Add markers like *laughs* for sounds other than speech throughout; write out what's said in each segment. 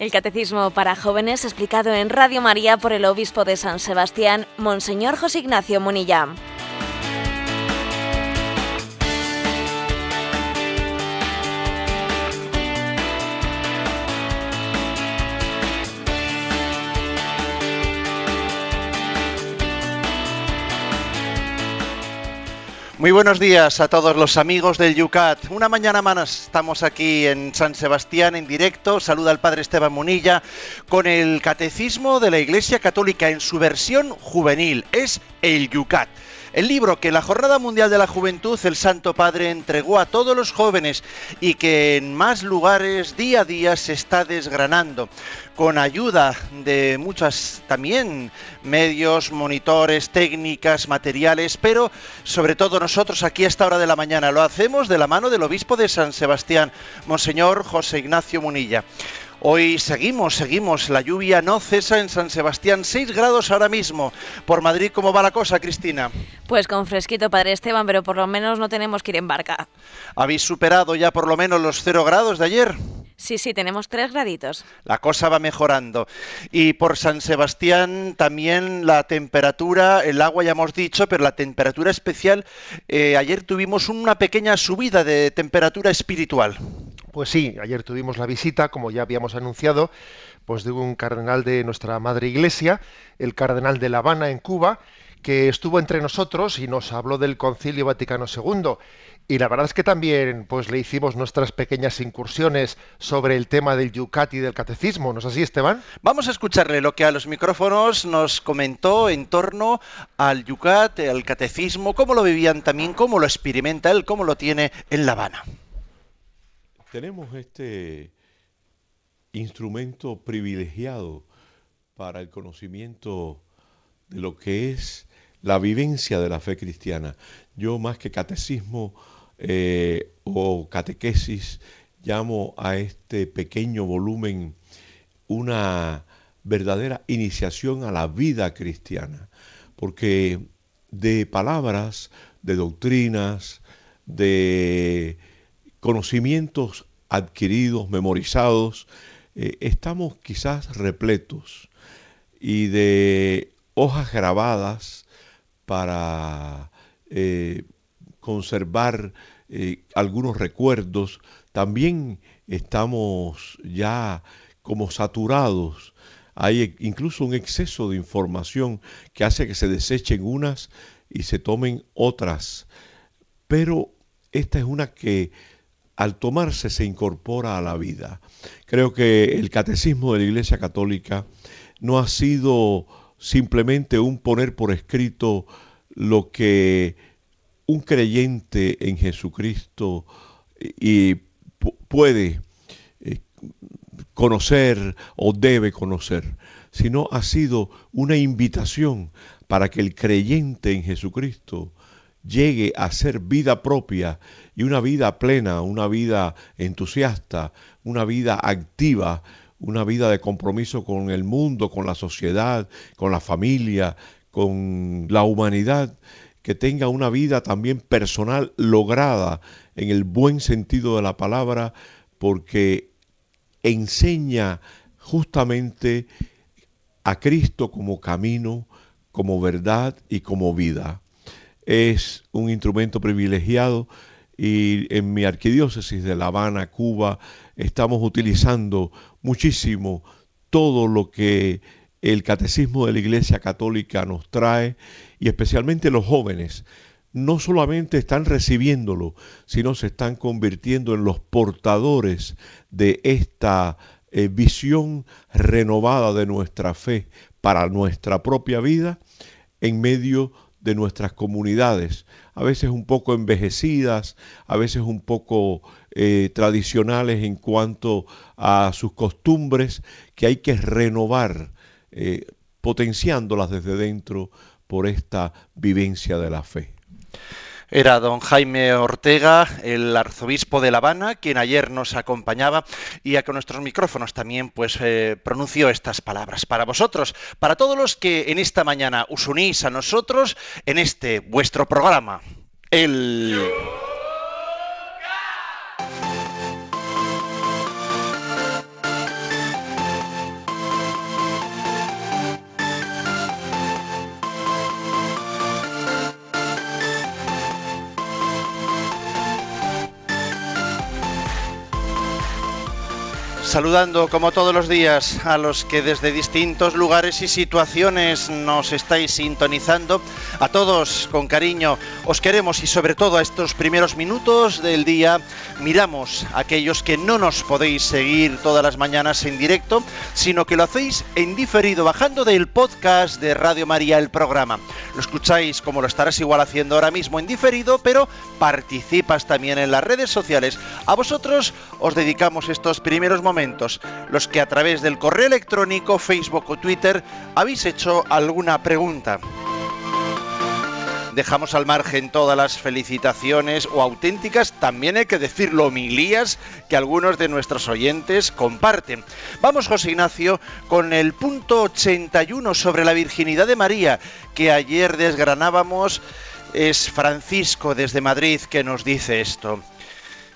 El Catecismo para Jóvenes explicado en Radio María por el Obispo de San Sebastián, Monseñor José Ignacio Munilla. Muy buenos días a todos los amigos del Yucat. Una mañana más estamos aquí en San Sebastián en directo. Saluda al Padre Esteban Munilla con el Catecismo de la Iglesia Católica en su versión juvenil. Es el Yucat. El libro que la Jornada Mundial de la Juventud el Santo Padre entregó a todos los jóvenes y que en más lugares día a día se está desgranando con ayuda de muchas también medios, monitores, técnicas, materiales, pero sobre todo nosotros aquí a esta hora de la mañana lo hacemos de la mano del obispo de San Sebastián, Monseñor José Ignacio Munilla. Hoy seguimos, seguimos. La lluvia no cesa en San Sebastián. 6 grados ahora mismo. Por Madrid, ¿cómo va la cosa, Cristina? Pues con fresquito, Padre Esteban, pero por lo menos no tenemos que ir en barca. ¿Habéis superado ya por lo menos los 0 grados de ayer? Sí, sí, tenemos 3 graditos. La cosa va mejorando. Y por San Sebastián también la temperatura, el agua ya hemos dicho, pero la temperatura especial, eh, ayer tuvimos una pequeña subida de temperatura espiritual. Pues sí, ayer tuvimos la visita, como ya habíamos anunciado, pues de un cardenal de nuestra madre iglesia, el cardenal de La Habana en Cuba, que estuvo entre nosotros y nos habló del Concilio Vaticano II. Y la verdad es que también pues le hicimos nuestras pequeñas incursiones sobre el tema del Yucat y del catecismo, ¿no es así, Esteban? Vamos a escucharle lo que a los micrófonos nos comentó en torno al Yucat, al catecismo, cómo lo vivían también, cómo lo experimenta él, cómo lo tiene en La Habana tenemos este instrumento privilegiado para el conocimiento de lo que es la vivencia de la fe cristiana. Yo más que catecismo eh, o catequesis llamo a este pequeño volumen una verdadera iniciación a la vida cristiana, porque de palabras, de doctrinas, de conocimientos adquiridos, memorizados, eh, estamos quizás repletos y de hojas grabadas para eh, conservar eh, algunos recuerdos, también estamos ya como saturados. Hay incluso un exceso de información que hace que se desechen unas y se tomen otras. Pero esta es una que al tomarse se incorpora a la vida. Creo que el catecismo de la Iglesia Católica no ha sido simplemente un poner por escrito lo que un creyente en Jesucristo y puede eh, conocer o debe conocer, sino ha sido una invitación para que el creyente en Jesucristo llegue a ser vida propia y una vida plena, una vida entusiasta, una vida activa, una vida de compromiso con el mundo, con la sociedad, con la familia, con la humanidad, que tenga una vida también personal lograda en el buen sentido de la palabra, porque enseña justamente a Cristo como camino, como verdad y como vida es un instrumento privilegiado y en mi arquidiócesis de La Habana, Cuba, estamos utilizando muchísimo todo lo que el catecismo de la Iglesia Católica nos trae y especialmente los jóvenes. No solamente están recibiéndolo, sino se están convirtiendo en los portadores de esta eh, visión renovada de nuestra fe para nuestra propia vida en medio de nuestras comunidades, a veces un poco envejecidas, a veces un poco eh, tradicionales en cuanto a sus costumbres, que hay que renovar, eh, potenciándolas desde dentro por esta vivencia de la fe. Era don Jaime Ortega, el arzobispo de La Habana, quien ayer nos acompañaba y a con nuestros micrófonos también pues eh, pronunció estas palabras. Para vosotros, para todos los que en esta mañana os unís a nosotros en este vuestro programa, el... Saludando como todos los días a los que desde distintos lugares y situaciones nos estáis sintonizando. A todos con cariño os queremos y sobre todo a estos primeros minutos del día miramos a aquellos que no nos podéis seguir todas las mañanas en directo, sino que lo hacéis en diferido bajando del podcast de Radio María el programa. Lo escucháis como lo estarás igual haciendo ahora mismo en diferido, pero participas también en las redes sociales. A vosotros os dedicamos estos primeros momentos los que a través del correo electrónico, Facebook o Twitter habéis hecho alguna pregunta. Dejamos al margen todas las felicitaciones o auténticas, también hay que decirlo, homilías que algunos de nuestros oyentes comparten. Vamos, José Ignacio, con el punto 81 sobre la virginidad de María, que ayer desgranábamos. Es Francisco desde Madrid que nos dice esto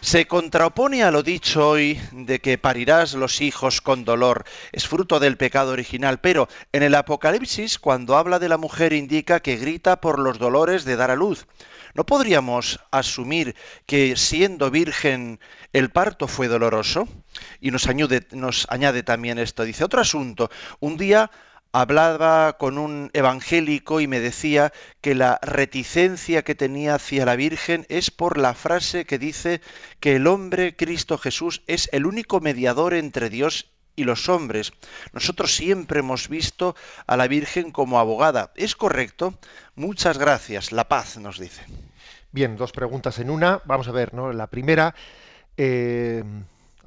se contrapone a lo dicho hoy de que parirás los hijos con dolor. Es fruto del pecado original, pero en el Apocalipsis, cuando habla de la mujer, indica que grita por los dolores de dar a luz. ¿No podríamos asumir que siendo virgen el parto fue doloroso? Y nos añade, nos añade también esto. Dice otro asunto. Un día hablaba con un evangélico y me decía que la reticencia que tenía hacia la Virgen es por la frase que dice que el hombre Cristo Jesús es el único mediador entre Dios y los hombres. Nosotros siempre hemos visto a la Virgen como abogada. ¿Es correcto? Muchas gracias. La paz nos dice. Bien, dos preguntas en una. Vamos a ver, ¿no? La primera, eh,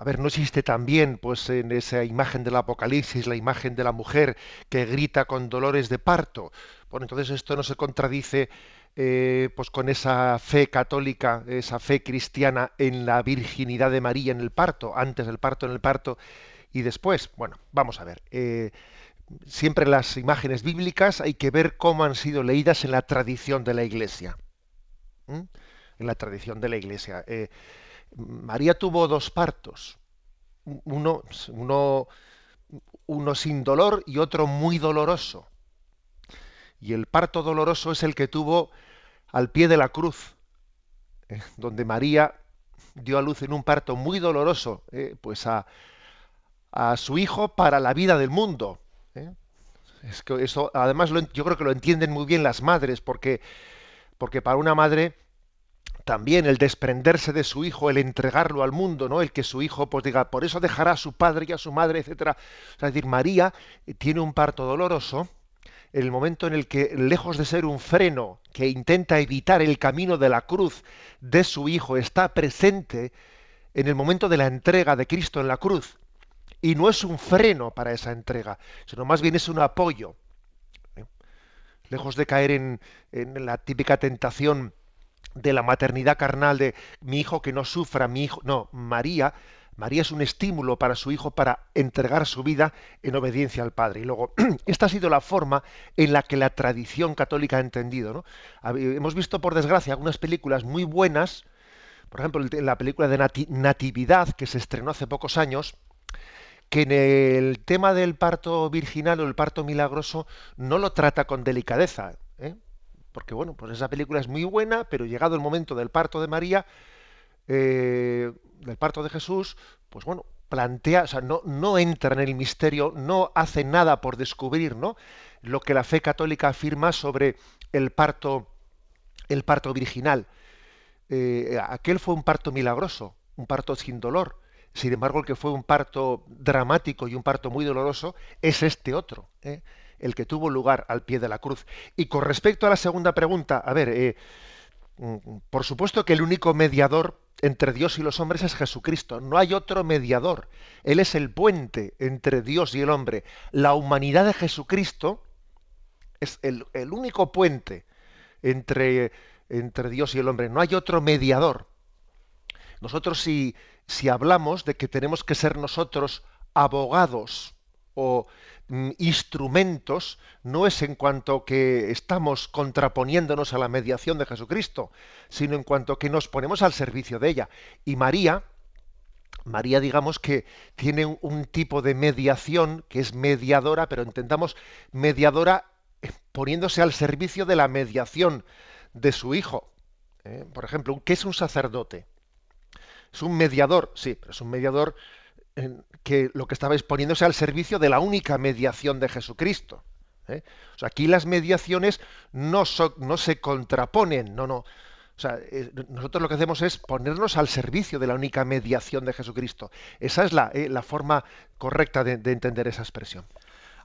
a ver, no existe también, pues en esa imagen del Apocalipsis, la imagen de la mujer que grita con dolores de parto. Bueno, entonces esto no se contradice eh, pues con esa fe católica, esa fe cristiana en la virginidad de María en el parto, antes del parto, en el parto y después. Bueno, vamos a ver. Eh, siempre las imágenes bíblicas hay que ver cómo han sido leídas en la tradición de la Iglesia. En la tradición de la Iglesia. Eh, María tuvo dos partos, uno, uno, uno sin dolor y otro muy doloroso. Y el parto doloroso es el que tuvo al pie de la cruz, eh, donde María dio a luz en un parto muy doloroso, eh, pues a, a, su hijo para la vida del mundo. Eh. Es que eso, además, yo creo que lo entienden muy bien las madres, porque, porque para una madre también el desprenderse de su hijo, el entregarlo al mundo, ¿no? El que su hijo pues diga, por eso dejará a su padre y a su madre, etcétera. es decir, María eh, tiene un parto doloroso en el momento en el que, lejos de ser un freno que intenta evitar el camino de la cruz de su hijo, está presente en el momento de la entrega de Cristo en la cruz. Y no es un freno para esa entrega, sino más bien es un apoyo. ¿eh? Lejos de caer en, en la típica tentación de la maternidad carnal de mi hijo que no sufra, mi hijo. No, María, María es un estímulo para su hijo para entregar su vida en obediencia al Padre. Y luego, *clears throat* esta ha sido la forma en la que la tradición católica ha entendido. ¿no? Hemos visto, por desgracia, algunas películas muy buenas, por ejemplo, la película de Natividad, que se estrenó hace pocos años, que en el tema del parto virginal o el parto milagroso no lo trata con delicadeza. Porque bueno, pues esa película es muy buena, pero llegado el momento del parto de María, eh, del parto de Jesús, pues bueno, plantea, o sea, no, no entra en el misterio, no hace nada por descubrir, ¿no? Lo que la fe católica afirma sobre el parto, el parto virginal. Eh, aquel fue un parto milagroso, un parto sin dolor. Sin embargo, el que fue un parto dramático y un parto muy doloroso es este otro. ¿eh? El que tuvo lugar al pie de la cruz. Y con respecto a la segunda pregunta, a ver, eh, mm, por supuesto que el único mediador entre Dios y los hombres es Jesucristo. No hay otro mediador. Él es el puente entre Dios y el hombre. La humanidad de Jesucristo es el, único puente entre, entre, Dios y el hombre. No hay otro mediador. Nosotros si, si hablamos de que tenemos que ser nosotros abogados o instrumentos no es en cuanto que estamos contraponiéndonos a la mediación de Jesucristo, sino en cuanto que nos ponemos al servicio de ella. Y María, María digamos que tiene un, tipo de mediación que es mediadora, pero entendamos mediadora eh, poniéndose al servicio de la mediación de su hijo. ¿eh? Por ejemplo, ¿qué es un sacerdote? Es un mediador, sí, pero es un mediador que lo que estaba exponiéndose al servicio de la única mediación de Jesucristo. ¿eh? O sea, aquí las mediaciones no, se contraponen, no, no. O sea, eh, nosotros lo que hacemos es ponernos al servicio de la única mediación de Jesucristo. Esa es la, eh, forma correcta de, de entender esa expresión.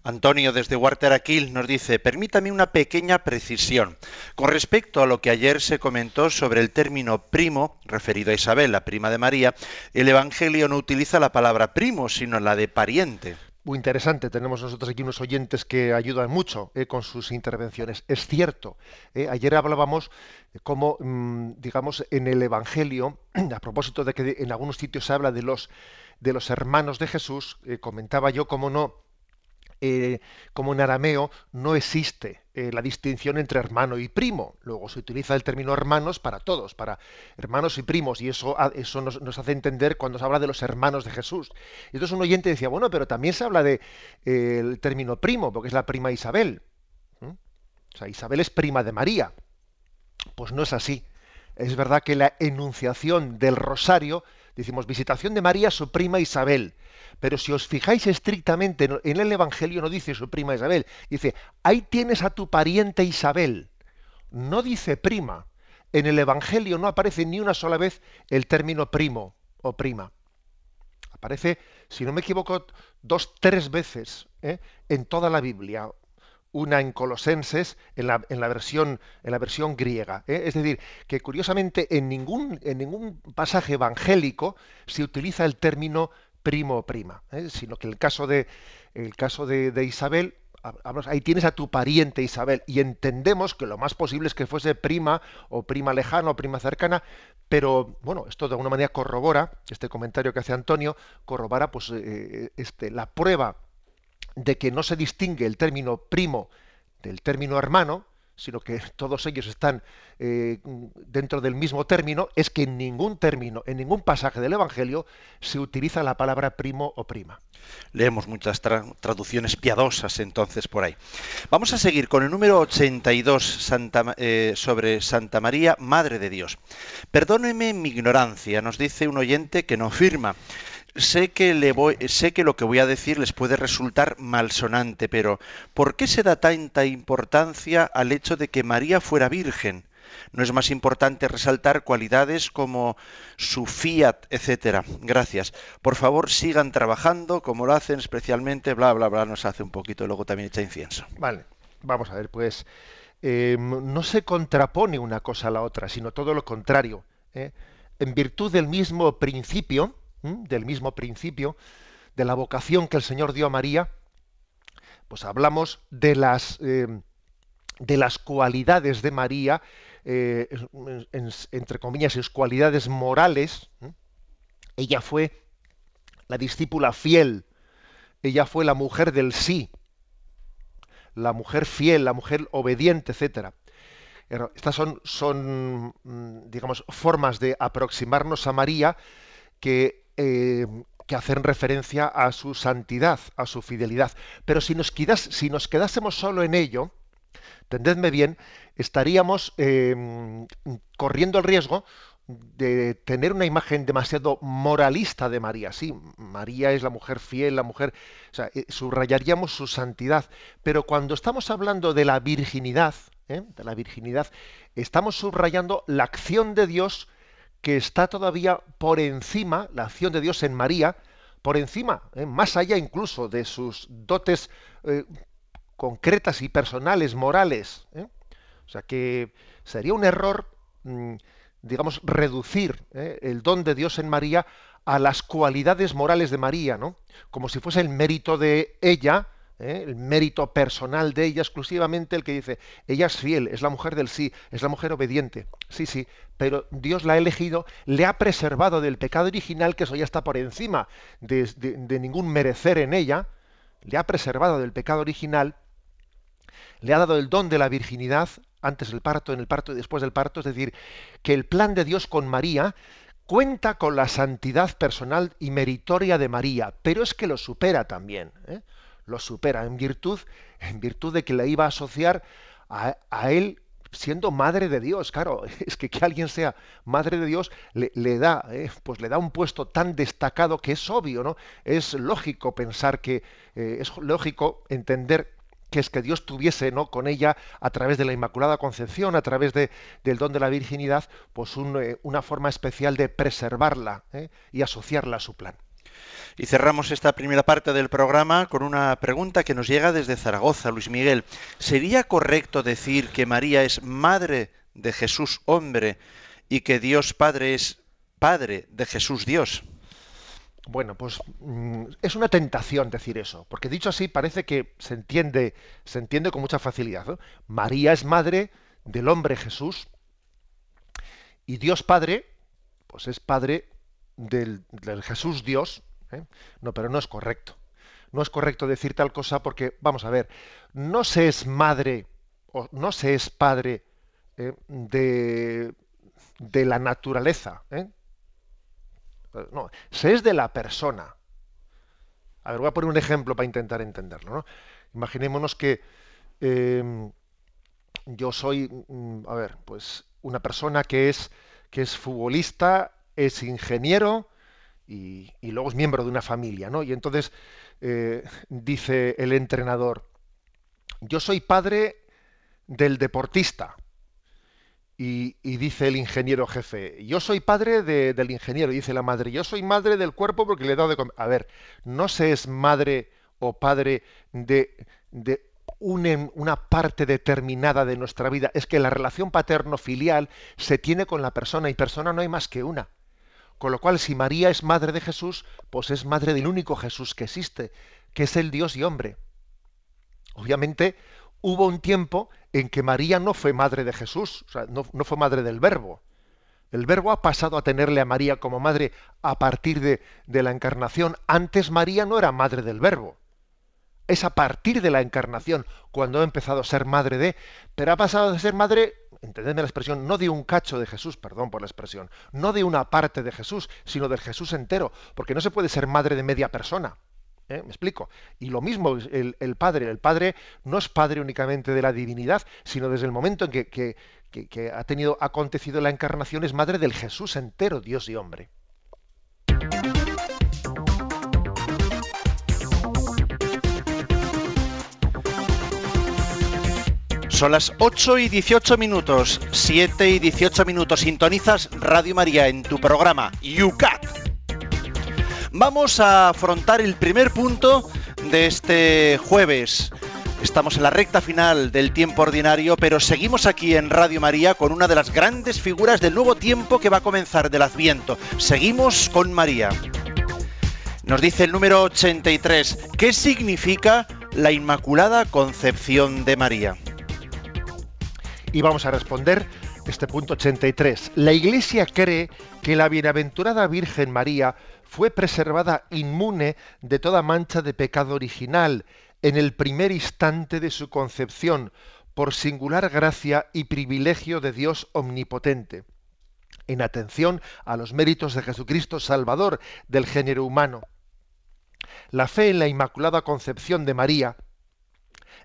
Antonio desde Huarteraquil nos dice, permítame una pequeña precisión. Con respecto a lo que ayer se comentó sobre el término primo, referido a Isabel, la prima de María, el Evangelio no utiliza la palabra primo, sino la de pariente. Muy interesante, tenemos nosotros aquí unos oyentes que ayudan mucho eh, con sus intervenciones. Es cierto, eh, ayer hablábamos de cómo, mm, digamos, en el Evangelio, *clears throat* a propósito de que en algunos sitios se habla de los, de los hermanos de Jesús, eh, comentaba yo cómo no eh, como en arameo no existe eh, la distinción entre hermano y primo. Luego se utiliza el término hermanos para todos, para hermanos y primos, y eso, eso nos, hace entender cuando se habla de los hermanos de Jesús. Y entonces un oyente decía, bueno, pero también se habla del de, el término primo, porque es la prima Isabel. O sea, Isabel es prima de María. Pues no es así. Es verdad que la enunciación del rosario, decimos visitación de María, su prima Isabel pero si os fijáis estrictamente en el Evangelio no dice su prima Isabel, dice, ahí tienes a tu pariente Isabel. No dice prima. En el Evangelio no aparece ni una sola vez el término primo o prima. Aparece, si no me equivoco, dos, tres veces ¿eh? en toda la Biblia una en Colosenses, en la, en la, versión, en la versión griega. ¿eh? Es decir, que curiosamente en ningún, en ningún pasaje evangélico se utiliza el término primo o prima, ¿eh? sino que el caso de, el caso de, Isabel, ahí tienes a tu pariente Isabel, y entendemos que lo más posible es que fuese prima o prima lejana o prima cercana, pero bueno, esto de alguna manera corrobora, este comentario que hace Antonio, corrobora pues eh, este, la prueba de que no se distingue el término primo del término hermano, sino que *laughs* todos ellos están eh, dentro del mismo término, es que en ningún término, en ningún pasaje del Evangelio se utiliza la palabra primo o prima. Leemos muchas traducciones piadosas entonces por ahí. Vamos a seguir con el número 82 Santa, eh, sobre Santa María, Madre de Dios. Perdóneme mi ignorancia, nos dice un oyente que no firma sé que, le voy, sé que lo que voy a decir les puede resultar malsonante, pero ¿por qué se da tanta importancia al hecho de que María fuera virgen? ¿No es más importante resaltar cualidades como su fiat, etcétera? Gracias. Por favor, sigan trabajando como lo hacen especialmente, bla, bla, bla, nos hace un poquito, luego también echa incienso. Vale, vamos a ver, pues eh, no se contrapone una cosa a la otra, sino todo lo contrario. ¿eh? En virtud del mismo principio, del mismo principio, de la vocación que el Señor dio a María, pues hablamos de las, eh, de las cualidades de María, eh, entre comillas, sus cualidades morales. Ella fue la discípula fiel, ella fue la mujer del sí, la mujer fiel, la mujer obediente, etcétera. Estas son, son, mm, digamos, formas de aproximarnos a María que eh, que hacen referencia a su santidad, a su fidelidad. Pero si nos, si nos quedásemos solo en ello, entendedme bien, estaríamos em, corriendo el riesgo de tener una imagen demasiado moralista de María. Sí, María es la mujer fiel, la mujer, o sea, eh, subrayaríamos su santidad. Pero cuando estamos hablando de la virginidad, ¿eh? de la virginidad, estamos subrayando la acción de Dios que está todavía por encima, la acción de Dios en María, por encima, ¿eh? más allá incluso de sus dotes eh, concretas y personales, morales. ¿eh? O sea que sería un error, mm, digamos, reducir el don de Dios en María a las cualidades morales de María, ¿no? Como si fuese el mérito de ella, ¿eh? el mérito personal de ella exclusivamente el que dice, ella es fiel, es la mujer del sí, es la mujer obediente. Sí, sí, pero Dios la ha elegido, le ha preservado del pecado original, que eso ya está por encima de, de ningún merecer en ella, le ha preservado del pecado original, le ha dado el don de la virginidad antes del parto, en el parto y después del parto, es decir, que el plan de Dios con María cuenta con la santidad personal y meritoria de María, pero es que lo supera también. ¿eh? Lo supera en virtud, en virtud de que le iba a asociar a, él siendo madre de Dios, claro, *laughs* es que que alguien sea madre de Dios le, da, eh, pues le da un puesto tan destacado que es obvio, ¿no? Es lógico pensar que, eh, es lógico entender que es que Dios tuviese ¿no? con ella a través de la Inmaculada Concepción, a través de, del don de la virginidad, pues eh, una forma especial de preservarla y asociarla a su plan. Y cerramos esta primera parte del programa con una pregunta que nos llega desde Zaragoza, Luis Miguel. ¿Sería correcto decir que María es madre de Jesús hombre y que Dios Padre es padre de Jesús Dios? Bueno, pues mm, es una tentación decir eso, porque dicho así parece que se entiende, se entiende con mucha facilidad. María es madre del hombre Jesús y Dios Padre, pues es padre del Jesús Dios, ¿eh? No, pero no es correcto. No es correcto decir tal cosa porque, vamos a ver, no se es madre o no se es padre ¿eh? de, de, la naturaleza. ¿eh? No, se es de la persona. A ver, voy a poner un ejemplo para intentar entenderlo. Imaginémonos que em, yo soy, mm, a ver, pues una persona que es, que es futbolista, es ingeniero, y, luego es miembro de una familia, ¿no? Y entonces eh, dice el entrenador, yo soy padre del deportista. Y, dice el ingeniero jefe, yo soy padre del ingeniero, y dice la madre, yo soy madre del cuerpo porque le he dado de comer. A ver, no se es madre o padre de, de una parte determinada de nuestra vida. Es que la relación paterno-filial se tiene con la persona y persona no hay más que una. Con lo cual, si María es madre de Jesús, pues es madre del único Jesús que existe, que es el Dios y hombre. Obviamente, hubo un tiempo en que María no fue madre de Jesús, o sea, no, fue madre del Verbo. El Verbo ha pasado a tenerle a María como madre a partir de, de la encarnación. Antes María no era madre del Verbo es a partir de la encarnación cuando ha empezado a ser madre de, pero ha pasado de ser madre entendedme la expresión, no de un cacho de Jesús, perdón por la expresión, no de una parte de Jesús, sino del Jesús entero, porque no se puede ser madre de media persona. ¿eh? ¿Me explico? Y lo mismo el, el, Padre. El Padre no es Padre únicamente de la divinidad, sino desde el momento en que, que, que ha tenido acontecido la encarnación, es Madre del Jesús entero, Dios y hombre. Son las 8 y 18 minutos, 7 y 18 minutos. Sintonizas Radio María en tu programa UCAT. Vamos a afrontar el primer punto de este jueves. Estamos en la recta final del tiempo ordinario, pero seguimos aquí en Radio María con una de las grandes figuras del nuevo tiempo que va a comenzar del Adviento. Seguimos con María. Nos dice el número 83, ¿qué significa la Inmaculada Concepción de María? Y vamos a responder este punto 83. La Iglesia cree que la bienaventurada Virgen María fue preservada inmune de toda mancha de pecado original en el primer instante de su concepción, por singular gracia y privilegio de Dios omnipotente, en atención a los méritos de Jesucristo Salvador del género humano. La fe en la Inmaculada Concepción de María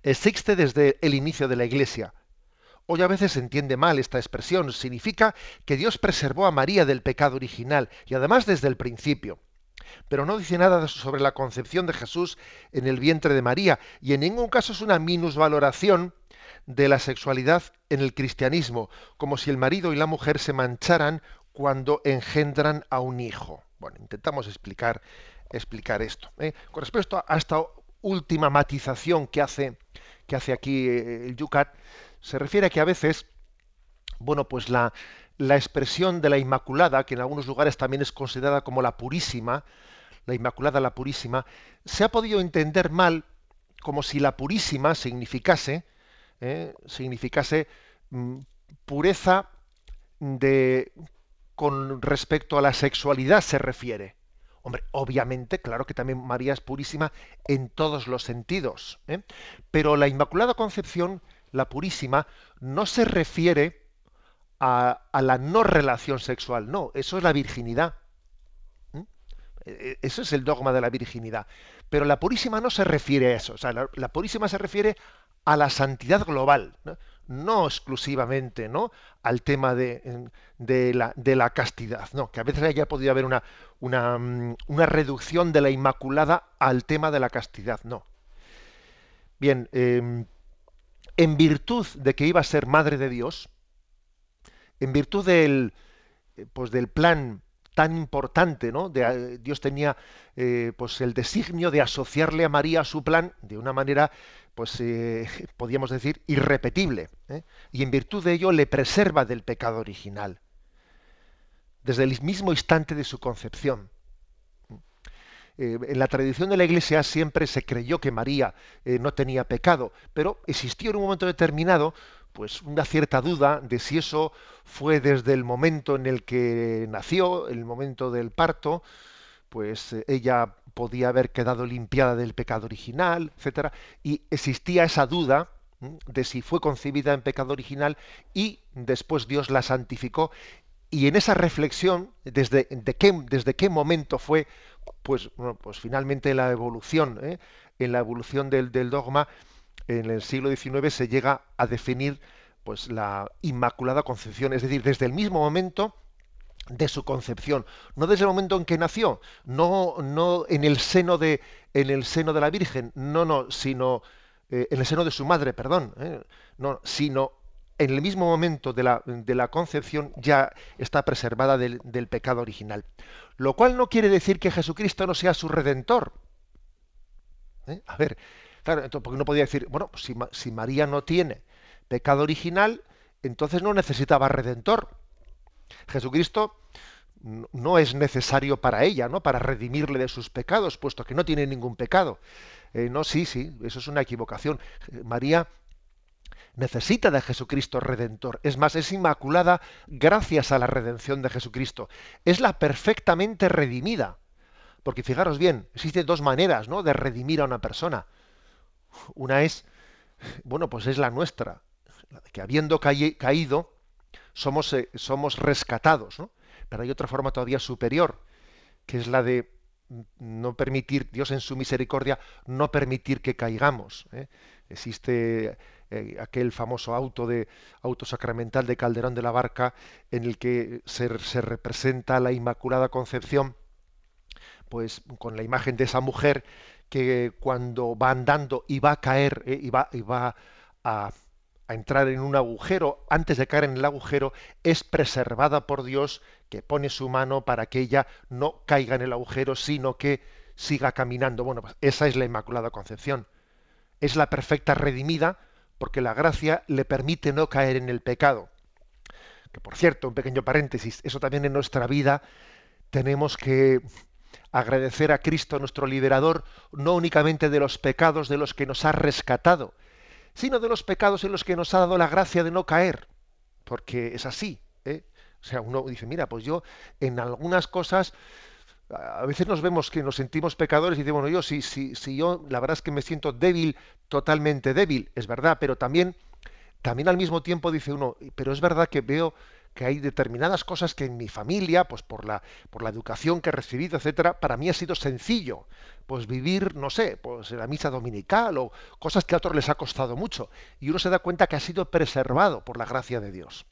existe desde el inicio de la Iglesia Hoy a veces se entiende mal esta expresión. Significa que Dios preservó a María del pecado original y además desde el principio. Pero no dice nada sobre la concepción de Jesús en el vientre de María y en ningún caso es una minusvaloración de la sexualidad en el cristianismo, como si el marido y la mujer se mancharan cuando engendran a un hijo. Bueno, intentamos explicar, explicar esto. ¿eh? Con respecto a esta última matización que hace, que hace aquí eh, el Yucat, se refiere a que a veces, bueno, pues la, la expresión de la Inmaculada, que en algunos lugares también es considerada como la Purísima, la Inmaculada, la Purísima, se ha podido entender mal como si la Purísima significase, eh, significase mm, pureza de con respecto a la sexualidad se refiere. Hombre, obviamente, claro que también María es purísima en todos los sentidos, ¿eh? pero la Inmaculada Concepción la purísima, no se refiere a, la no relación sexual, no, eso es la virginidad. ¿Mm? E, e, eso es el dogma de la virginidad. Pero la purísima no se refiere a eso, o sea, la, purísima se refiere a la santidad global. ¿no? exclusivamente ¿no? al tema de, la, castidad, no, que a veces haya podido haber mm, una, reducción de la Inmaculada al tema de la castidad, no. Bien, em, en virtud de que iba a ser Madre de Dios, en virtud del, pues del plan tan importante, ¿no? De, Dios tenía eh, pues el designio de asociarle a María a su plan de una manera, pues eh, *laughs* podríamos decir, irrepetible. ¿eh? Y en virtud de ello le preserva del pecado original, desde el mismo instante de su concepción. En la tradición de la Iglesia siempre se creyó que María no tenía pecado, pero existió en un momento determinado pues una cierta duda de si eso fue desde el momento en el que nació, el momento del parto, pues eh, ella podía haber quedado limpiada del pecado original, etcétera, y existía esa duda de si fue concebida en pecado original y después Dios la santificó y en esa reflexión desde de qué, desde qué momento fue pues pues finalmente la evolución ¿eh? en la evolución del, del dogma en el siglo XIX se llega a definir pues la Inmaculada Concepción, es decir, desde el mismo momento de su concepción, no desde el momento en que nació, no, no en el seno de en el seno de la Virgen, no, no, sino eh, en el seno de su madre, perdón, eh, no, sino en el mismo momento de la, concepción ya está preservada del, pecado original. Lo cual no quiere decir que Jesucristo no sea su redentor. ¿Eh? A ver, Claro, entonces, porque no podía decir, bueno, pues si, si María no tiene pecado original, entonces no necesitaba redentor. Jesucristo no es necesario para ella, ¿no? Para redimirle de sus pecados, puesto que no tiene ningún pecado. Eh, no, sí, sí, eso es una equivocación. María necesita de Jesucristo redentor. Es más, es inmaculada gracias a la redención de Jesucristo. Es la perfectamente redimida. Porque fijaros bien, existen dos maneras, ¿no? De redimir a una persona. Una es, bueno, pues es la nuestra, que habiendo caído, somos, eh, somos rescatados, ¿no? Pero hay otra forma todavía superior, que es la de no permitir, Dios en su misericordia, no permitir que caigamos. ¿eh? Existe eh, aquel famoso auto de auto sacramental de Calderón de la Barca en el que se, se, representa la Inmaculada Concepción, pues con la imagen de esa mujer que cuando va andando y va a caer eh, y va, va a, entrar en un agujero, antes de caer en el agujero, es preservada por Dios, que pone su mano para que ella no caiga en el agujero, sino que siga caminando. Bueno, pues esa es la Inmaculada Concepción. Es la perfecta redimida porque la gracia le permite no caer en el pecado. Que por cierto, un pequeño paréntesis, eso también en nuestra vida tenemos que agradecer a Cristo nuestro liberador no únicamente de los pecados de los que nos ha rescatado, sino de los pecados en los que nos ha dado la gracia de no caer, porque es así. ¿eh? O sea, uno dice, mira, pues yo en algunas cosas a veces nos vemos que nos sentimos pecadores y dice, bueno, yo si, si, si yo la verdad es que me siento débil, totalmente débil, es verdad, pero también, también al mismo tiempo dice uno, pero es verdad que veo que hay determinadas cosas que en mi familia, pues por la, por la educación que he recibido, etcétera, para mí ha sido sencillo, pues vivir, no sé, pues la misa dominical o cosas que a otros les ha costado mucho. Y uno se da cuenta que ha sido preservado por la gracia de Dios.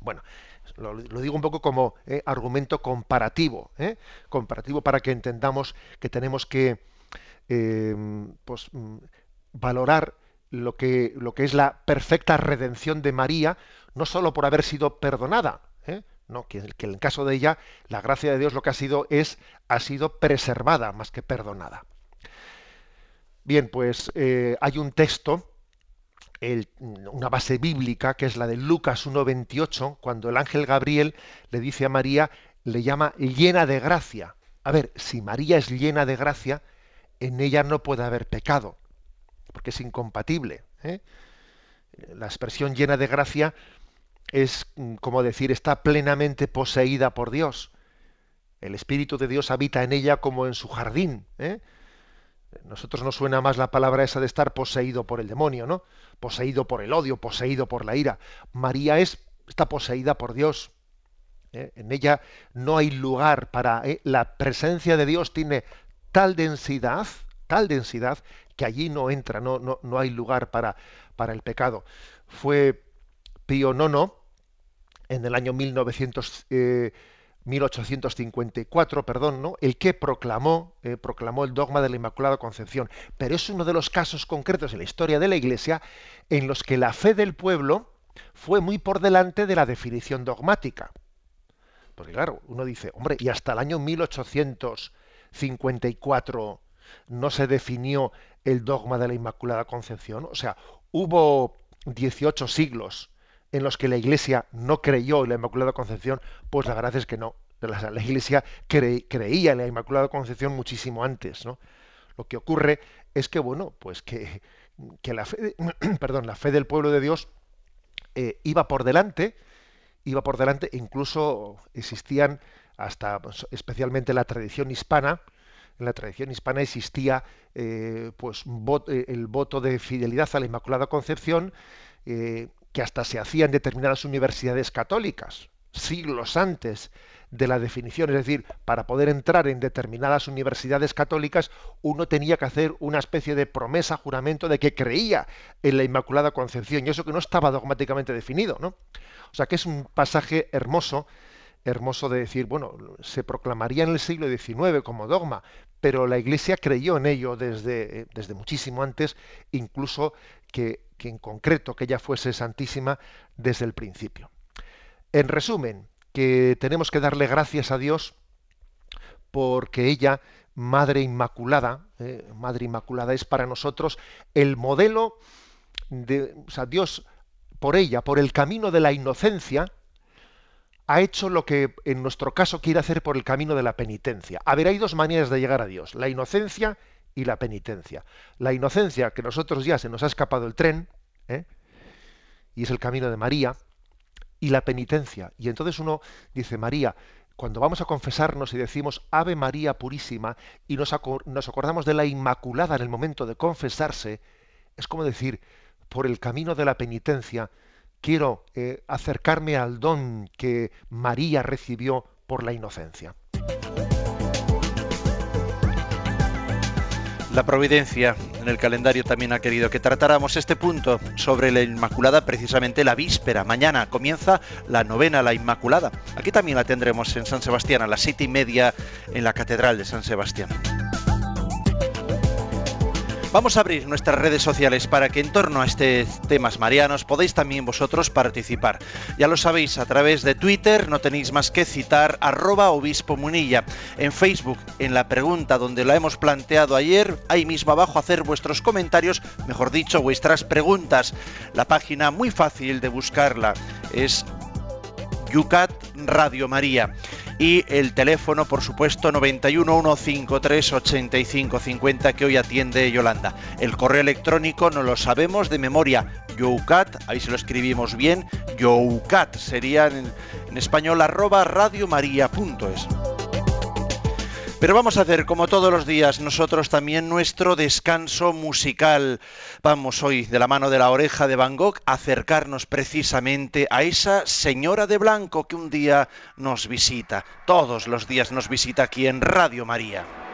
Bueno, lo, digo un poco como eh, argumento comparativo, ¿eh? comparativo para que entendamos que tenemos que eh, pues, mm, valorar lo que, lo que es la perfecta redención de María, no sólo por haber sido perdonada, ¿eh? no, que, que, en el caso de ella, la gracia de Dios lo que ha sido es, ha sido preservada más que perdonada. Bien, pues hay un texto, una base bíblica, que es la de Lucas 1.28, cuando el ángel Gabriel le dice a María, le llama llena de gracia. A ver, si María es llena de gracia, en ella no puede haber pecado porque es incompatible. ¿eh? La expresión llena de gracia es mm, como decir, está plenamente poseída por Dios. El Espíritu de Dios habita en ella como en su jardín. ¿eh? Nosotros nos suena más la palabra esa de estar poseído por el demonio, ¿no? Poseído por el odio, poseído por la ira. María es, está poseída por Dios. ¿eh? En ella no hay lugar para... La presencia de Dios tiene tal densidad tal densidad que allí no entra, no, no, no hay lugar para, para el pecado. Fue Pío IX, en el año 1900, 1854, eh, perdón, ¿no? el que proclamó, eh, proclamó el dogma de la Inmaculada Concepción. Pero es uno de los casos concretos en la historia de la Iglesia en los que la fe del pueblo fue muy por delante de la definición dogmática. Porque claro, uno dice, hombre, y hasta el año 1854 no se definió el dogma de la Inmaculada Concepción. O sea, hubo 18 siglos en los que la Iglesia no creyó en la Inmaculada Concepción, pues la verdad es que no. La, Iglesia creía en la Inmaculada Concepción muchísimo antes, ¿no? Lo que ocurre es que, bueno, pues que, la, fe, *clears throat* perdón, la fe del pueblo de Dios eh, iba por delante, iba por delante, incluso existían hasta pues, especialmente la tradición hispana, en la tradición hispana existía eh, pues eh, el voto de fidelidad a la Inmaculada Concepción que hasta se hacía en determinadas universidades católicas, siglos antes de la definición. Es decir, para poder entrar en determinadas universidades católicas, uno tenía que hacer una especie de promesa, juramento de que creía en la Inmaculada Concepción, y eso que no estaba dogmáticamente definido, ¿no? O sea que es un pasaje hermoso, hermoso de decir, bueno, se proclamaría en el siglo XIX como dogma, pero la Iglesia creyó en ello desde, desde muchísimo antes, incluso que que en concreto que ella fuese santísima desde el principio. En resumen, que tenemos que darle gracias a Dios porque ella, Madre Inmaculada, eh, Madre Inmaculada es para nosotros el modelo de, o sea, Dios por ella, por el camino de la inocencia, ha hecho lo que en nuestro caso quiere hacer por el camino de la penitencia. A ver, hay dos maneras de llegar a Dios, la inocencia y la penitencia. La inocencia, que nosotros ya se nos ha escapado el tren, ¿eh? y es el camino de María, y la penitencia. Y entonces uno dice, María, cuando vamos a confesarnos y decimos Ave María Purísima y nos, acordamos de la Inmaculada en el momento de confesarse, es como decir, por el camino de la penitencia, quiero eh, acercarme al don que María recibió por la inocencia. La providencia en el calendario también ha querido que tratáramos este punto sobre la Inmaculada precisamente la víspera. Mañana comienza la novena la Inmaculada. Aquí también la tendremos en San Sebastián a las siete y media en la Catedral de San Sebastián. Vamos a abrir nuestras redes sociales para que en torno a estos temas marianos podáis también vosotros participar. Ya lo sabéis, a través de Twitter no tenéis más que citar arroba obispo munilla. En Facebook, en la pregunta donde la hemos planteado ayer, ahí mismo abajo hacer vuestros comentarios, mejor dicho, vuestras preguntas. La página muy fácil de buscarla es Yucat Radio María y el teléfono, por supuesto, 91 153 85 50 que hoy atiende Yolanda. El correo electrónico no lo sabemos de memoria, youcat, ahí se lo escribimos bien, youcat sería en, en español arroba radiomaria.es. Pero vamos a hacer, como todos los días, nosotros también nuestro descanso musical. Vamos hoy, de la mano de la oreja de Van Gogh, a acercarnos precisamente a esa señora de blanco que un día nos visita. Todos los días nos visita aquí en Radio María.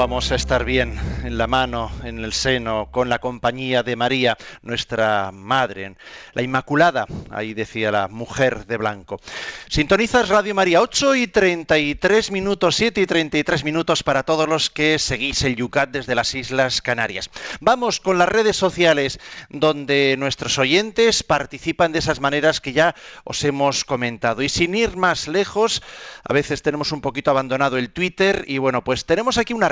Vamos a estar bien en la mano, en el seno, con la compañía de María, nuestra Madre, la Inmaculada, ahí decía la mujer de blanco. Sintonizas Radio María, 8 y 33 minutos, 7 y 33 minutos para todos los que seguís el Yucat desde las Islas Canarias. Vamos con las redes sociales, donde nuestros oyentes participan de esas maneras que ya os hemos comentado. Y sin ir más lejos, a veces tenemos un poquito abandonado el Twitter y bueno, pues tenemos aquí un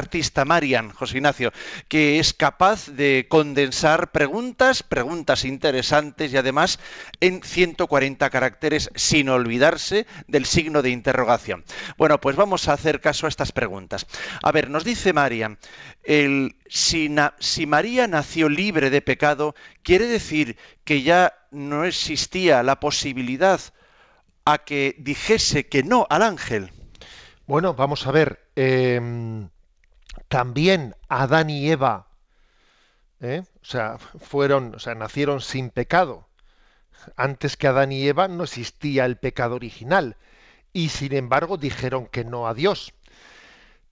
Marian, José Ignacio, que es capaz de condensar preguntas, preguntas interesantes y además en 140 caracteres sin olvidarse del signo de interrogación. Bueno, pues vamos a hacer caso a estas preguntas. A ver, nos dice Marian, el, si, si María nació libre de pecado, quiere decir que ya no existía la posibilidad a que dijese que no al ángel. Bueno, vamos a ver. Em, también Adán y Eva, ¿eh? o sea, fueron, o sea, nacieron sin pecado. Antes que Adán y Eva no existía el pecado original y sin embargo dijeron que no a Dios.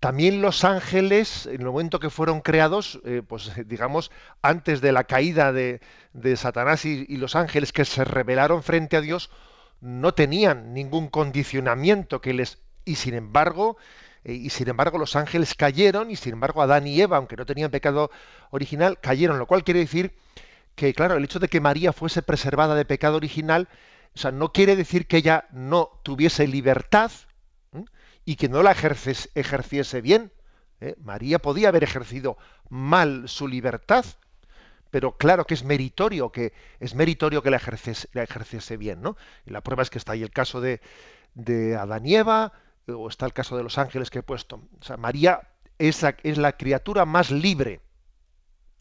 También los ángeles, en el momento que fueron creados, eh, pues digamos, antes de la caída de, Satanás y, y, los ángeles que se rebelaron frente a Dios, no tenían ningún condicionamiento que les... Y sin embargo, y sin embargo los ángeles cayeron y sin embargo Adán y Eva, aunque no tenían pecado original, cayeron, lo cual quiere decir que, claro, el hecho de que María fuese preservada de pecado original, o sea, no quiere decir que ella no tuviese libertad y que no la ejerciese bien. ¿eh? María podía haber ejercido mal su libertad, pero claro que es meritorio que es meritorio que la ejerciese, la ejerciese bien, ¿no? Y la prueba es que está ahí el caso de, de Adán y Eva, o está el caso de los ángeles que he puesto. María es, la criatura más libre.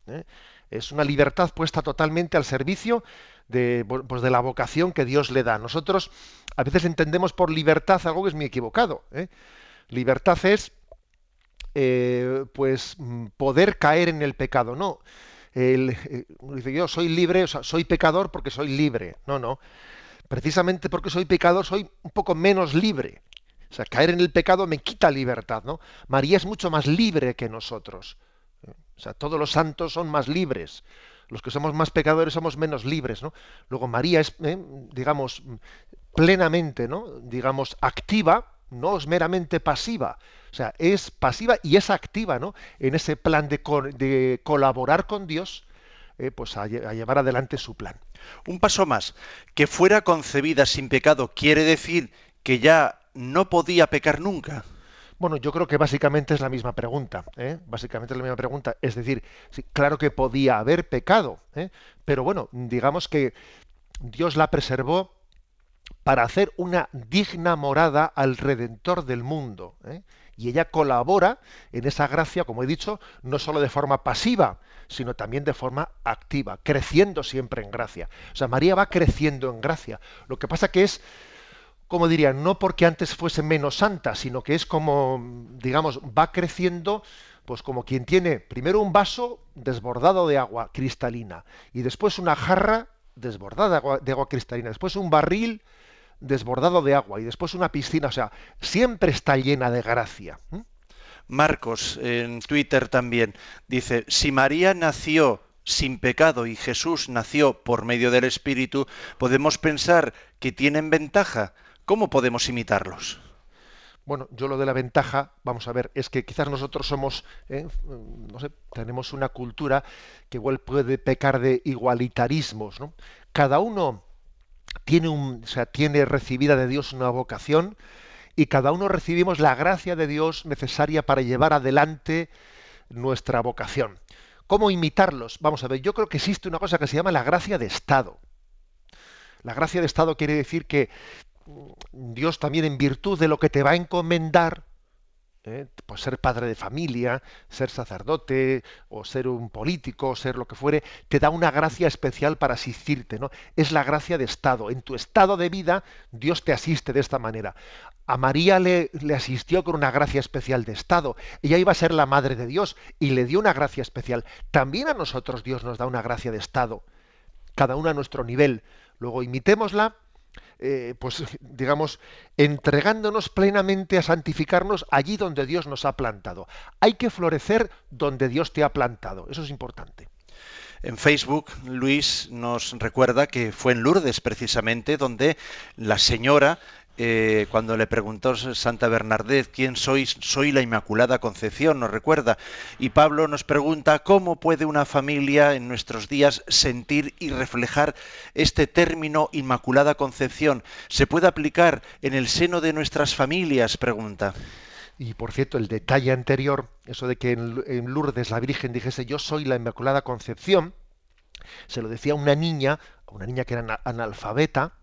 ¿eh? Es una libertad puesta totalmente al servicio de, pues de, la vocación que Dios le da. Nosotros a veces entendemos por libertad algo que es muy equivocado. ¿eh? Libertad es eh, pues poder caer en el pecado. No. El, dice yo soy libre, o sea, soy pecador porque soy libre. No, no. Precisamente porque soy pecador soy un poco menos libre. O sea, caer en el pecado me quita libertad, ¿no? María es mucho más libre que nosotros. O sea, todos los santos son más libres. Los que somos más pecadores somos menos libres, ¿no? Luego María es, ¿eh? digamos, plenamente, ¿no? Digamos, activa, no es meramente pasiva. O sea, es pasiva y es activa, ¿no? En ese plan de, colaborar con Dios, eh, pues a, llevar adelante su plan. Un paso más, que fuera concebida sin pecado quiere decir que ya no podía pecar nunca? Bueno, yo creo que básicamente es la misma pregunta. ¿eh? Básicamente es la misma pregunta. Es decir, claro que podía haber pecado, ¿eh? pero bueno, digamos que Dios la preservó para hacer una digna morada al Redentor del mundo. ¿eh? Y ella colabora en esa gracia, como he dicho, no solo de forma pasiva, sino también de forma activa, creciendo siempre en gracia. O sea, María va creciendo en gracia. Lo que pasa que es como diría, no porque antes fuese menos santa, sino que es como, digamos, va creciendo, pues como quien tiene primero un vaso desbordado de agua cristalina y después una jarra desbordada de agua, cristalina, después un barril desbordado de agua y después una piscina, o sea, siempre está llena de gracia. Marcos, en Twitter también, dice, si María nació sin pecado y Jesús nació por medio del Espíritu, podemos pensar que tienen ventaja ¿Cómo podemos imitarlos? Bueno, yo lo de la ventaja, vamos a ver, es que quizás nosotros somos, eh, no sé, tenemos una cultura que igual puede pecar de igualitarismos, ¿no? Cada uno tiene un, o sea, tiene recibida de Dios una vocación y cada uno recibimos la gracia de Dios necesaria para llevar adelante nuestra vocación. ¿Cómo imitarlos? Vamos a ver, yo creo que existe una cosa que se llama la gracia de Estado. La gracia de Estado quiere decir que Dios también en virtud de lo que te va a encomendar, ¿eh? pues ser padre de familia, ser sacerdote, o ser un político, o ser lo que fuere, te da una gracia especial para asistirte, ¿no? Es la gracia de estado. En tu estado de vida, Dios te asiste de esta manera. A María le, le asistió con una gracia especial de estado. Ella iba a ser la madre de Dios y le dio una gracia especial. También a nosotros Dios nos da una gracia de estado, cada uno a nuestro nivel. Luego imitémosla eh, pues *laughs* digamos, entregándonos plenamente a santificarnos allí donde Dios nos ha plantado. Hay que florecer donde Dios te ha plantado. Eso es importante. En Facebook, Luis nos recuerda que fue en Lourdes precisamente donde la señora eh, cuando le preguntó Santa Bernadette quién sois, soy la Inmaculada Concepción, nos recuerda. Y Pablo nos pregunta cómo puede una familia en nuestros días sentir y reflejar este término Inmaculada Concepción. ¿Se puede aplicar en el seno de nuestras familias? Pregunta. Y por cierto, el detalle anterior, eso de que en, Lourdes la Virgen dijese yo soy la Inmaculada Concepción, se lo decía una niña, una niña que era analfabeta,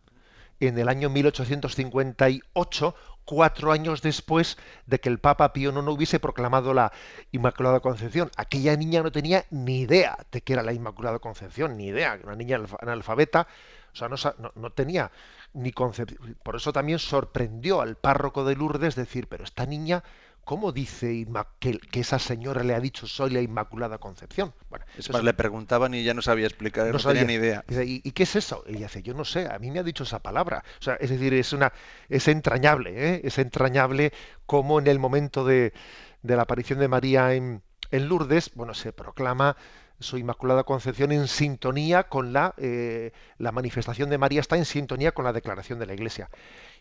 en el año 1858, cuatro años después de que el Papa Pío IX hubiese proclamado la Inmaculada Concepción. Aquella niña no tenía ni idea de que era la Inmaculada Concepción, ni idea, una niña analfabeta, o sea, no, no tenía ni concepción. Por eso también sorprendió al párroco de Lourdes decir, pero esta niña ¿Cómo dice que, esa señora le ha dicho soy la Inmaculada Concepción? Bueno, es le preguntaban y ella no sabía explicar, no, tenía ni idea. ¿y, qué es eso? Ella dice, yo no sé, a mí me ha dicho esa palabra. O sea, es decir, es una, es entrañable, ¿eh? es entrañable como en el momento de, la aparición de María en, en Lourdes, bueno, se proclama su Inmaculada Concepción en sintonía con la, eh, la manifestación de María, está en sintonía con la declaración de la Iglesia.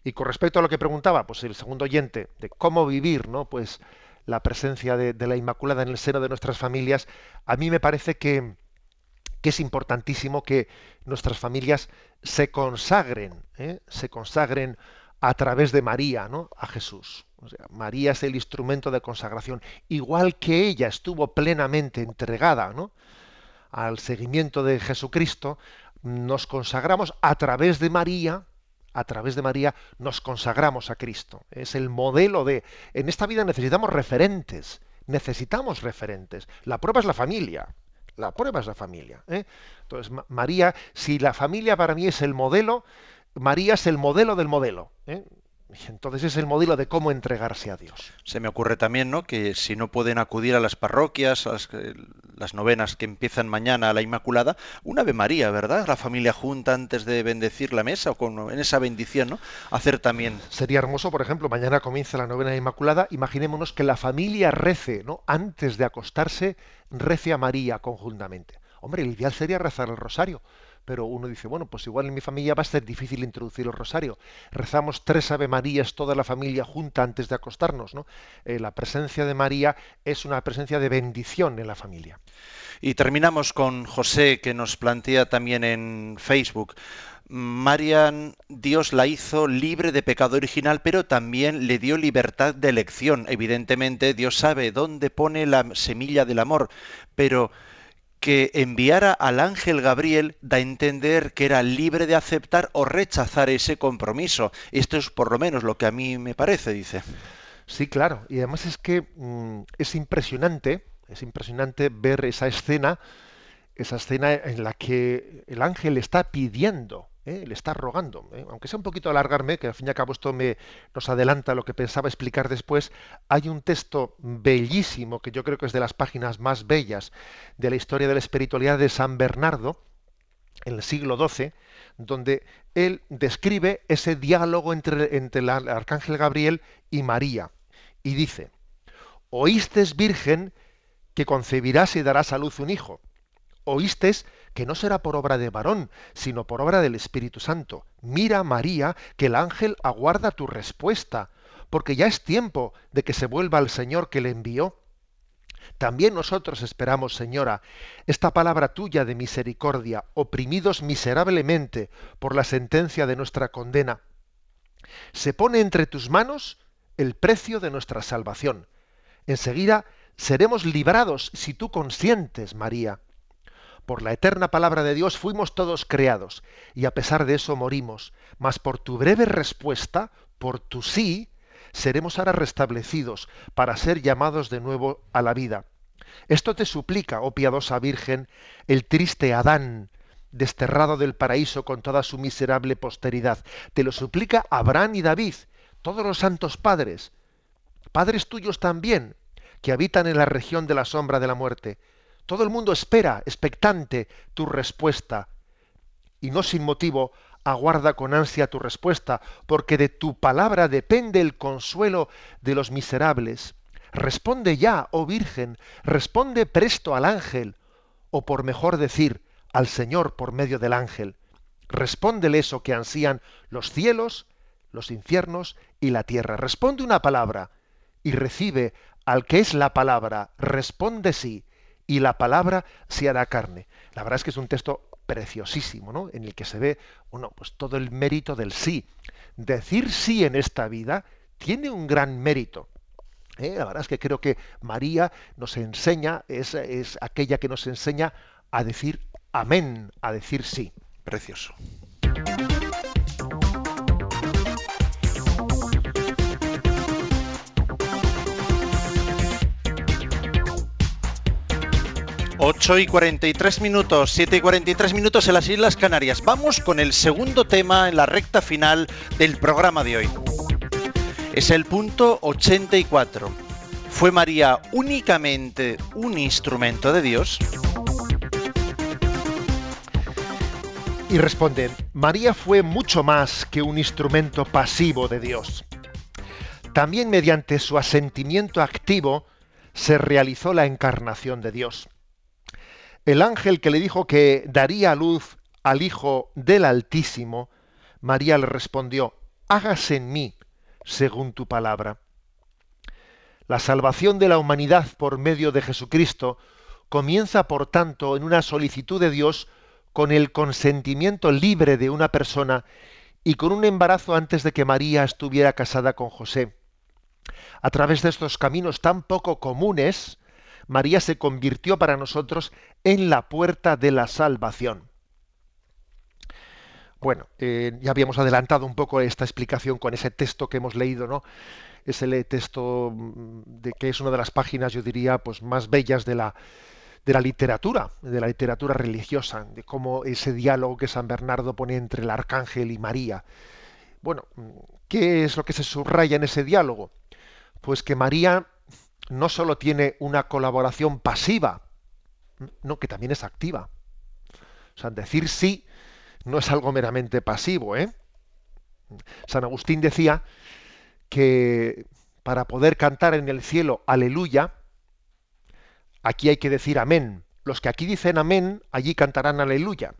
Y con respecto a lo que preguntaba, pues el segundo oyente, de cómo vivir, ¿no? Pues la presencia de, la Inmaculada en el seno de nuestras familias, a mí me parece que, que es importantísimo que nuestras familias se consagren, ¿eh? se consagren a través de María, ¿no? A Jesús. María es el instrumento de consagración, igual que ella estuvo plenamente entregada, ¿no? al seguimiento de Jesucristo, nos consagramos a través de María a través de María nos consagramos a Cristo. Es el modelo de... En esta vida necesitamos referentes, necesitamos referentes. La prueba es la familia. La prueba es la familia. ¿eh? Entonces, María, si la familia para mí es el modelo, María es el modelo del modelo. ¿eh? *laughs* Entonces es el modelo de cómo entregarse a Dios. Se me ocurre también, ¿no? Que si no pueden acudir a las parroquias, a las, novenas que empiezan mañana a la Inmaculada, una Ave María, ¿verdad? La familia junta antes de bendecir la mesa o con, en esa bendición, ¿no? Hacer también. Sería hermoso, por ejemplo, mañana comienza la novena de Inmaculada, imaginémonos que la familia rece, ¿no? Antes de acostarse, rece a María conjuntamente. Hombre, el ideal sería rezar el rosario pero uno dice, bueno, pues igual en mi familia va a ser difícil introducir el rosario. Rezamos tres Ave Marías, toda la familia junta antes de acostarnos, ¿no? Eh, la presencia de María es una presencia de bendición en la familia. Y terminamos con José, que nos plantea también en Facebook. Marian, Dios la hizo libre de pecado original, pero también le dio libertad de elección. Evidentemente, Dios sabe dónde pone la semilla del amor, pero que enviara al ángel Gabriel da a entender que era libre de aceptar o rechazar ese compromiso. Esto es por lo menos lo que a mí me parece, dice. Sí, claro. Y además es que mm, es impresionante, es impresionante ver esa escena, esa escena en la que el ángel está pidiendo ¿eh? le está rogando. ¿eh? Aunque sea un poquito alargarme, que al fin y al cabo esto me, nos adelanta lo que pensaba explicar después, hay un texto bellísimo, que yo creo que es de las páginas más bellas de la historia de la espiritualidad de San Bernardo, en el siglo XII, donde él describe ese diálogo entre, entre el arcángel Gabriel y María. Y dice, oíste virgen que concebirás y darás a luz un hijo. Oíste que no será por obra de varón, sino por obra del Espíritu Santo. Mira, María, que el ángel aguarda tu respuesta, porque ya es tiempo de que se vuelva al Señor que le envió. También nosotros esperamos, Señora, esta palabra tuya de misericordia, oprimidos miserablemente por la sentencia de nuestra condena. Se pone entre tus manos el precio de nuestra salvación. Enseguida seremos librados si tú consientes, María. Por la eterna palabra de Dios fuimos todos creados y a pesar de eso morimos. Mas por tu breve respuesta, por tu sí, seremos ahora restablecidos para ser llamados de nuevo a la vida. Esto te suplica, oh piadosa Virgen, el triste Adán, desterrado del paraíso con toda su miserable posteridad. Te lo suplica Abraham y David, todos los santos padres, padres tuyos también, que habitan en la región de la sombra de la muerte. Todo el mundo espera, expectante, tu respuesta. Y no sin motivo, aguarda con ansia tu respuesta, porque de tu palabra depende el consuelo de los miserables. Responde ya, oh Virgen, responde presto al ángel, o por mejor decir, al Señor por medio del ángel. Respóndele eso que ansían los cielos, los infiernos y la tierra. Responde una palabra y recibe al que es la palabra. Responde sí y la palabra se hará carne. La verdad es que es un texto preciosísimo, ¿no? En el que se ve, bueno, pues todo el mérito del sí. Decir sí en esta vida tiene un gran mérito. ¿eh? La verdad es que creo que María nos enseña, es, es aquella que nos enseña a decir amén, a decir sí. Precioso. 8 y 43 minutos, 7 y 43 minutos en las Islas Canarias. Vamos con el segundo tema en la recta final del programa de hoy. Es el punto 84. ¿Fue María únicamente un instrumento de Dios? Y responden, María fue mucho más que un instrumento pasivo de Dios. También mediante su asentimiento activo se realizó la encarnación de Dios. El ángel que le dijo que daría luz al Hijo del Altísimo, María le respondió, hágase en mí según tu palabra. La salvación de la humanidad por medio de Jesucristo comienza, por tanto, en una solicitud de Dios con el consentimiento libre de una persona y con un embarazo antes de que María estuviera casada con José. A través de estos caminos tan poco comunes, María se convirtió para nosotros en la puerta de la salvación. Bueno, eh, ya habíamos adelantado un poco esta explicación con ese texto que hemos leído, ¿no? Ese texto mm, de que es una de las páginas, yo diría, pues más bellas de la, de la literatura, de la literatura religiosa, de cómo ese diálogo que San Bernardo pone entre el arcángel y María. Bueno, ¿qué es lo que se subraya en ese diálogo? Pues que María no solo tiene una colaboración pasiva, no, que también es activa. O sea, decir sí no es algo meramente pasivo, ¿eh? San Agustín decía que para poder cantar en el cielo aleluya, aquí hay que decir amén. Los que aquí dicen amén, allí cantarán aleluya.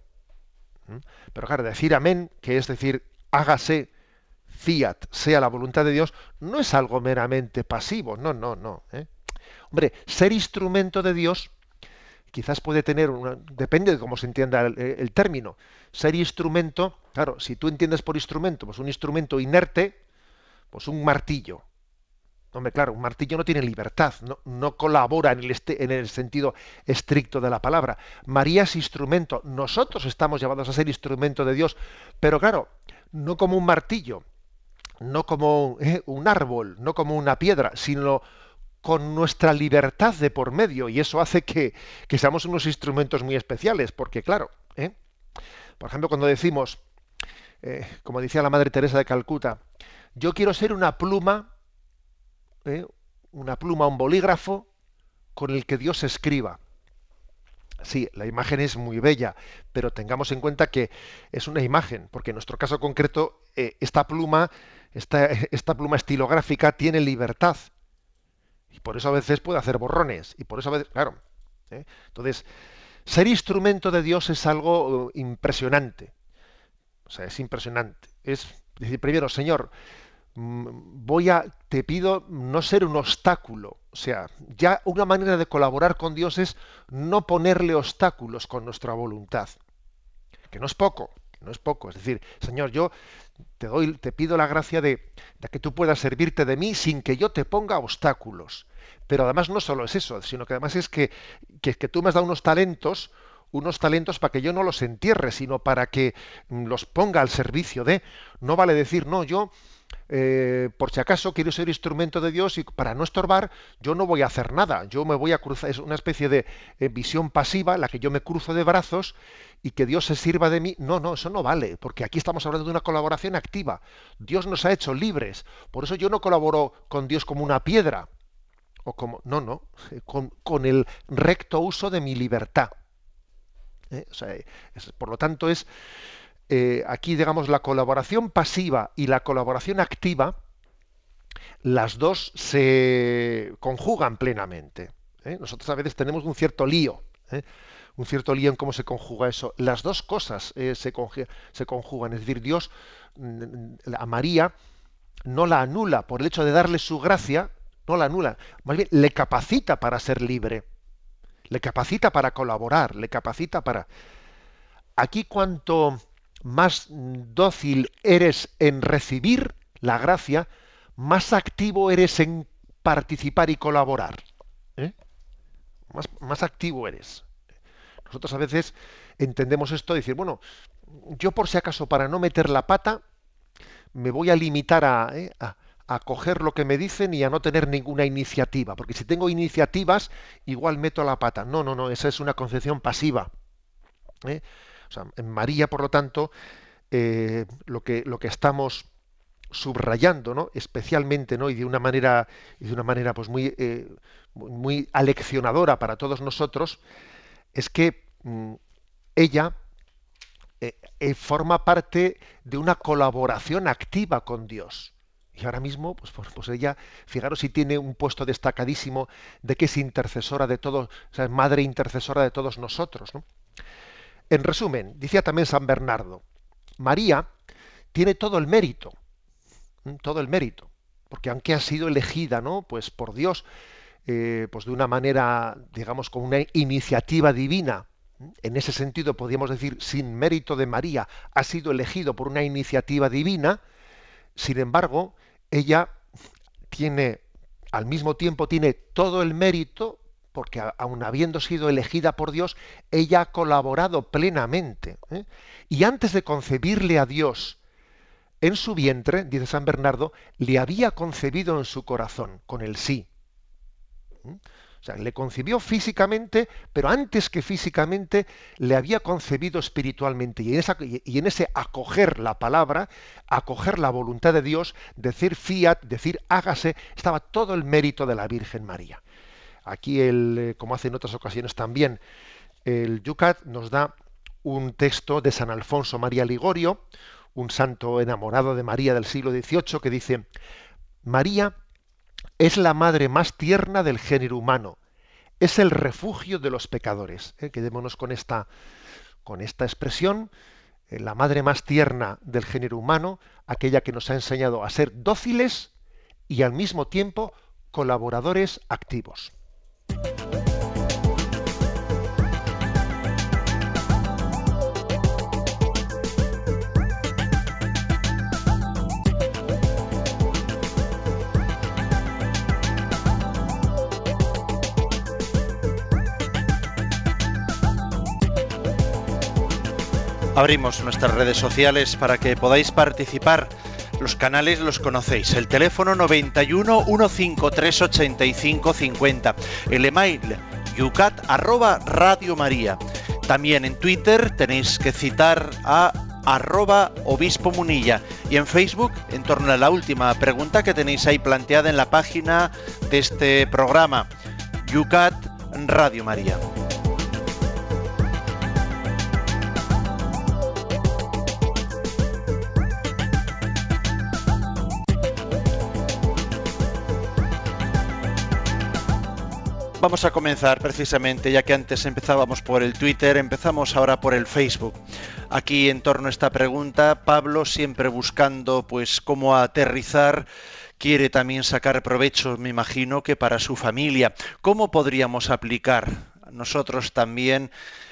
¿Mm? Pero claro, decir amén, que es decir, hágase, fiat sea la voluntad de Dios, no es algo meramente pasivo, no, no, no. ¿eh? Hombre, ser instrumento de Dios quizás puede tener, una, depende de cómo se entienda el, término, ser instrumento, claro, si tú entiendes por instrumento, pues un instrumento inerte, pues un martillo. Hombre, claro, un martillo no tiene libertad, no, no colabora en el, este, en el sentido estricto de la palabra. María es instrumento, nosotros estamos llamados a ser instrumento de Dios, pero claro, no como un martillo, no como eh, un árbol, no como una piedra, sino con nuestra libertad de por medio. Y eso hace que, seamos unos instrumentos muy especiales, porque claro, ¿eh? por ejemplo, cuando decimos, eh, como decía la Madre Teresa de Calcuta, yo quiero ser una pluma, una pluma, un bolígrafo con el que Dios escriba. Sí, la imagen es muy bella, pero tengamos en cuenta que es una imagen, porque en nuestro caso concreto, esta pluma *laughs* esta, pluma estilográfica tiene libertad. Y por eso a veces puede hacer borrones. Y por eso a veces, claro. ¿eh? Entonces, ser instrumento de Dios es algo uh, impresionante. O sea, es impresionante. Es decir, primero, Señor, voy a, te pido no ser un obstáculo. O sea, ya una manera de colaborar con Dios es no ponerle obstáculos con nuestra voluntad. Que no es poco, no es poco. Es decir, Señor, yo te doy, te pido la gracia de, que tú puedas servirte de mí sin que yo te ponga obstáculos. Pero además no solo es eso, sino que además es que, que, que tú me has dado unos talentos, unos talentos para que yo no los entierre, sino para que los ponga al servicio de. No vale decir, no, yo eh, por si acaso quiero ser instrumento de Dios y para no estorbar, yo no voy a hacer nada. Yo me voy a cruzar, es una especie de eh, visión pasiva, la que yo me cruzo de brazos y que Dios se sirva de mí. No, no, eso no vale, porque aquí estamos hablando de una colaboración activa. Dios nos ha hecho libres. Por eso yo no colaboro con Dios como una piedra. O como, no, no, eh, con, el recto uso de mi libertad. por lo tanto, es eh, aquí, digamos, la colaboración pasiva y la colaboración activa, las dos se conjugan plenamente. ¿eh? Nosotros a veces tenemos un cierto lío, ¿eh? un cierto lío en cómo se conjuga eso. Las dos cosas se, se, conjugan, es decir, Dios mm, a María no la anula por el hecho de darle su gracia, no la anula, más bien le capacita para ser libre, le capacita para colaborar, le capacita para... Aquí cuanto más dócil eres en recibir la gracia, más activo eres en participar y colaborar. ¿eh? Más, activo eres. Nosotros a veces entendemos esto y decir, bueno, yo por si acaso para no meter la pata, me voy a limitar ¿eh? a, a, coger lo que me dicen y a no tener ninguna iniciativa, porque si tengo iniciativas, igual meto la pata. No, no, no, esa es una concepción pasiva. ¿eh? En María, por lo tanto, eh, lo, que, estamos subrayando, ¿no? especialmente, ¿no? y de una manera, y de una manera pues muy, muy aleccionadora para todos nosotros, es que mm, ella eh, eh, forma parte de una colaboración activa con Dios. Y ahora mismo, pues, pues, pues, ella, fijaros si tiene un puesto destacadísimo de que es intercesora de todos, sea, madre intercesora de todos nosotros. En resumen, decía también San Bernardo, María tiene todo el mérito, todo el mérito, porque aunque ha sido elegida, ¿no? Pues por Dios, eh, pues de una manera, digamos, con una iniciativa divina, en ese sentido podríamos decir sin mérito de María, ha sido elegido por una iniciativa divina, sin embargo, ella tiene, al mismo tiempo, tiene todo el mérito, porque aun habiendo sido elegida por Dios, ella ha colaborado plenamente. ¿eh? Y antes de concebirle a Dios en su vientre, dice San Bernardo, le había concebido en su corazón, con el sí. ¿eh? O sea, le concibió físicamente, pero antes que físicamente le había concebido espiritualmente. Y en, ese acoger la palabra, acoger la voluntad de Dios, decir fiat, decir hágase, estaba todo el mérito de la Virgen María. Aquí, el, eh, como hace en otras ocasiones también, el Yucat nos da un texto de San Alfonso María Ligorio, un santo enamorado de María del siglo XVIII, que dice, María es la madre más tierna del género humano, es el refugio de los pecadores. ¿eh? Quedémonos con esta, con esta expresión, eh, la madre más tierna del género humano, aquella que nos ha enseñado a ser dóciles y al mismo tiempo colaboradores activos. Abrimos nuestras redes sociales para que podáis participar. Los canales los conocéis. El teléfono 91 153 85 50. El email yucat arroba Radio María. También en Twitter tenéis que citar a arroba obispo munilla y en Facebook en torno a la última pregunta que tenéis ahí planteada en la página de este programa Yucat Radio María. Vamos a comenzar precisamente, ya que antes empezábamos por el Twitter, empezamos ahora por el Facebook. Aquí en torno a esta pregunta, Pablo siempre buscando pues cómo aterrizar quiere también sacar provecho, me imagino, que para su familia. ¿Cómo podríamos aplicar nosotros también,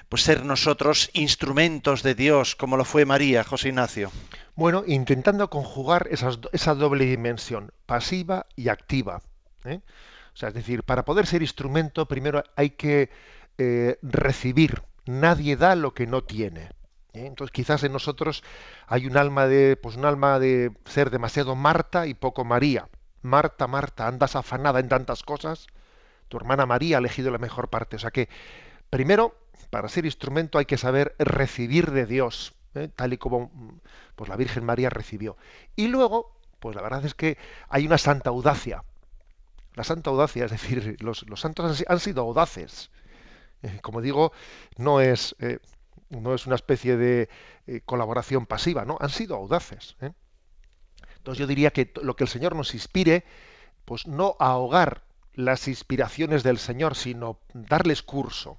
pues ser nosotros instrumentos de Dios, como lo fue María, José Ignacio? Bueno, intentando conjugar esa doble dimensión, pasiva y activa. ¿eh? O sea, es decir, para poder ser instrumento, primero hay que eh, recibir. Nadie da lo que no tiene. ¿eh? Entonces, quizás en nosotros hay un alma de, pues un alma de ser demasiado Marta y poco María. Marta, Marta, andas afanada en tantas cosas. Tu hermana María ha elegido la mejor parte. O sea que, primero, para ser instrumento hay que saber recibir de Dios, ¿eh? tal y como pues la Virgen María recibió. Y luego, pues la verdad es que hay una santa audacia la santa audacia, es decir, los, santos han, sido audaces. Eh, como digo, no es, eh, no es una especie de eh, colaboración pasiva, no, han sido audaces. Entonces yo diría que lo que el Señor nos inspire, pues no ahogar las inspiraciones del Señor, sino darles curso.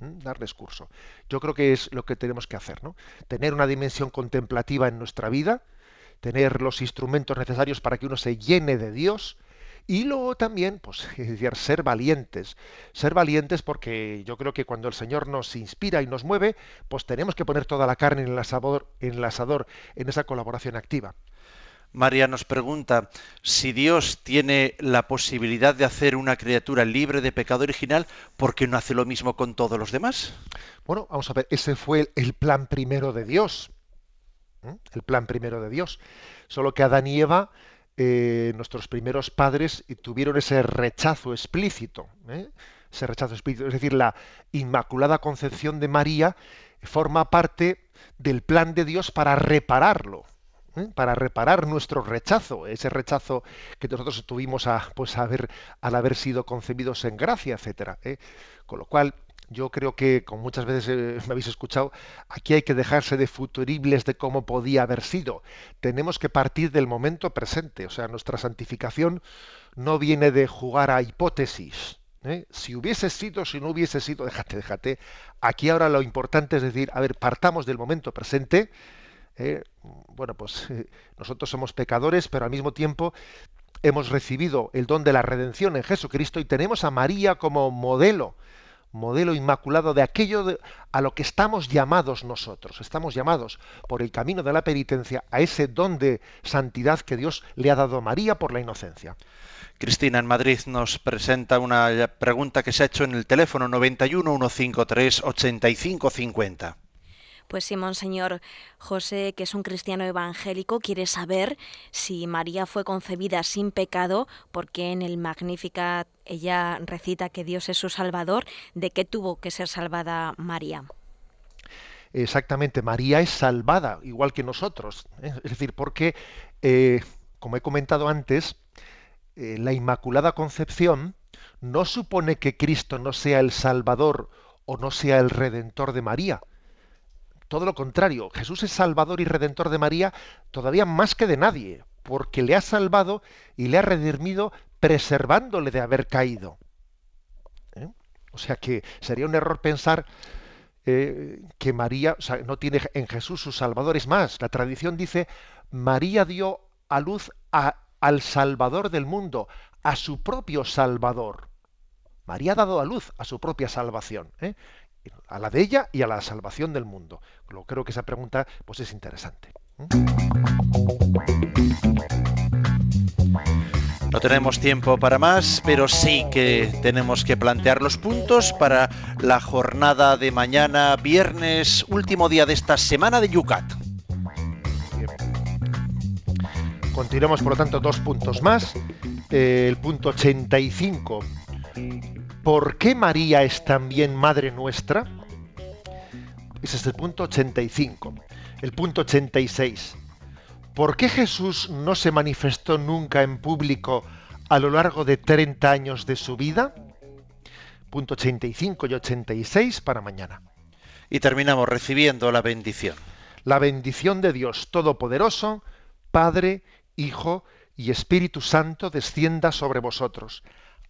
darles curso. Yo creo que es lo que tenemos que hacer, ¿no? Tener una dimensión contemplativa en nuestra vida, tener los instrumentos necesarios para que uno se llene de Dios, y luego también, pues, *laughs* decir, ser valientes. Ser valientes porque yo creo que cuando el Señor nos inspira y nos mueve, pues tenemos que poner toda la carne en el asador, en, el asador, en esa colaboración activa. María nos pregunta si Dios tiene la posibilidad de hacer una criatura libre de pecado original, ¿por qué no hace lo mismo con todos los demás? Bueno, vamos a ver, ese fue el plan primero de Dios. El plan primero de Dios. Solo que Adán y Eva eh, nuestros primeros padres tuvieron ese rechazo explícito, ¿eh? ese rechazo explícito, es decir, la Inmaculada Concepción de María forma parte del plan de Dios para repararlo, ¿eh? para reparar nuestro rechazo, ese rechazo que nosotros tuvimos a, pues, haber, al haber sido concebidos en gracia, etcétera. Con lo cual, yo creo que, como muchas veces eh, *laughs* me habéis escuchado, aquí hay que dejarse de futuribles de cómo podía haber sido. Tenemos que partir del momento presente. O sea, nuestra santificación no viene de jugar a hipótesis. ¿eh? Si hubiese sido, si no hubiese sido, déjate, déjate. Aquí ahora lo importante es decir, a ver, partamos del momento presente. ¿eh? bueno, pues *laughs* nosotros somos pecadores, pero al mismo tiempo hemos recibido el don de la redención en Jesucristo y tenemos a María como modelo modelo inmaculado de aquello a lo que estamos llamados nosotros. Estamos llamados por el camino de la penitencia a ese don de santidad que Dios le ha dado a María por la inocencia. Cristina en Madrid nos presenta una pregunta que se ha hecho en el teléfono 91 153 8550. Pues sí, Monseñor José, que es un cristiano evangélico, quiere saber si María fue concebida sin pecado, porque en el Magnificat ella recita que Dios es su Salvador, ¿de qué tuvo que ser salvada María? Exactamente, María es salvada, igual que nosotros. ¿eh? Es decir, porque, eh, como he comentado antes, eh, la Inmaculada Concepción no supone que Cristo no sea el Salvador o no sea el Redentor de María, todo lo contrario, Jesús es Salvador y Redentor de María todavía más que de nadie, porque le ha salvado y le ha redimido preservándole de haber caído. ¿Eh? O sea que sería un error pensar eh, que María no tiene en Jesús su Salvador. Es más, la tradición dice, María dio a luz al Salvador del mundo, a su propio Salvador. María ha dado a luz a su propia salvación. ¿eh? A la de ella y a la salvación del mundo. Creo que esa pregunta pues, es interesante. No tenemos tiempo para más, pero sí que tenemos que plantear los puntos para la jornada de mañana, viernes, último día de esta semana de Yucat. Continuamos, por lo tanto, dos puntos más. Eh, el punto 85 ¿Por qué María es también Madre nuestra? Ese es el punto 85. El punto 86. ¿Por qué Jesús no se manifestó nunca en público a lo largo de 30 años de su vida? Punto 85 y 86 para mañana. Y terminamos recibiendo la bendición. La bendición de Dios Todopoderoso, Padre, Hijo y Espíritu Santo descienda sobre vosotros